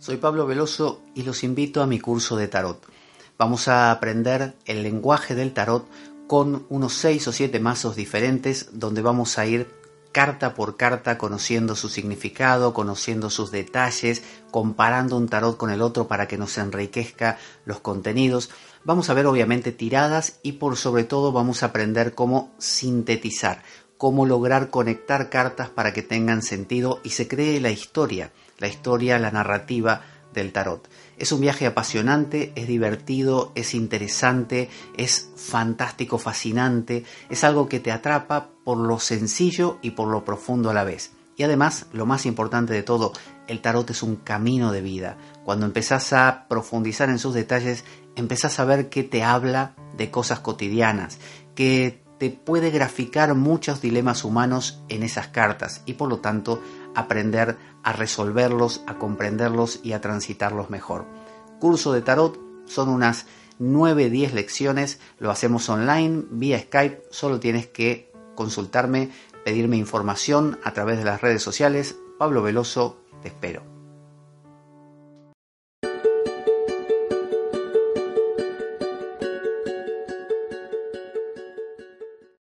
Soy Pablo Veloso y los invito a mi curso de tarot. Vamos a aprender el lenguaje del tarot con unos 6 o 7 mazos diferentes donde vamos a ir carta por carta conociendo su significado, conociendo sus detalles, comparando un tarot con el otro para que nos enriquezca los contenidos. Vamos a ver obviamente tiradas y por sobre todo vamos a aprender cómo sintetizar, cómo lograr conectar cartas para que tengan sentido y se cree la historia la historia, la narrativa del tarot. Es un viaje apasionante, es divertido, es interesante, es fantástico, fascinante, es algo que te atrapa por lo sencillo y por lo profundo a la vez. Y además, lo más importante de todo, el tarot es un camino de vida. Cuando empezás a profundizar en sus detalles, empezás a ver que te habla de cosas cotidianas, que te puede graficar muchos dilemas humanos en esas cartas y por lo tanto aprender a resolverlos, a comprenderlos y a transitarlos mejor. Curso de tarot son unas 9-10 lecciones, lo hacemos online, vía Skype, solo tienes que consultarme, pedirme información a través de las redes sociales. Pablo Veloso, te espero.